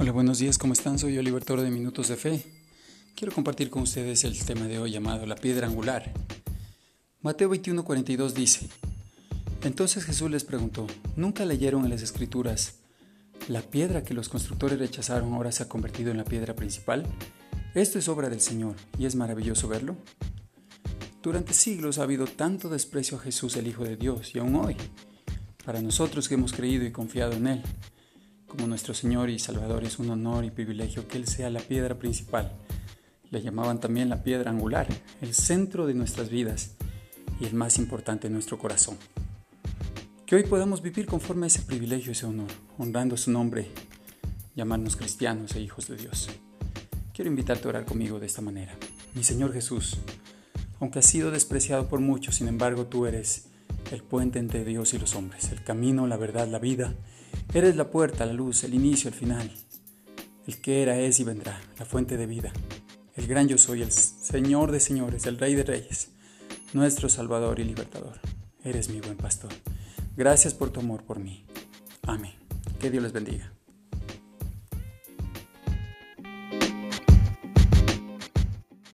Hola, buenos días, ¿cómo están? Soy Oliver Toro de Minutos de Fe. Quiero compartir con ustedes el tema de hoy llamado la piedra angular. Mateo 21:42 dice, Entonces Jesús les preguntó, ¿nunca leyeron en las escrituras, la piedra que los constructores rechazaron ahora se ha convertido en la piedra principal? Esto es obra del Señor y es maravilloso verlo. Durante siglos ha habido tanto desprecio a Jesús el Hijo de Dios y aún hoy, para nosotros que hemos creído y confiado en Él, nuestro Señor y Salvador es un honor y privilegio que Él sea la piedra principal. Le llamaban también la piedra angular, el centro de nuestras vidas y el más importante en nuestro corazón. Que hoy podamos vivir conforme a ese privilegio ese honor, honrando su nombre, llamarnos cristianos e hijos de Dios. Quiero invitarte a orar conmigo de esta manera. Mi Señor Jesús, aunque has sido despreciado por muchos, sin embargo tú eres el puente entre Dios y los hombres, el camino, la verdad, la vida Eres la puerta, la luz, el inicio, el final, el que era, es y vendrá, la fuente de vida, el gran yo soy, el Señor de señores, el Rey de reyes, nuestro Salvador y Libertador. Eres mi buen pastor. Gracias por tu amor por mí. Amén. Que Dios les bendiga.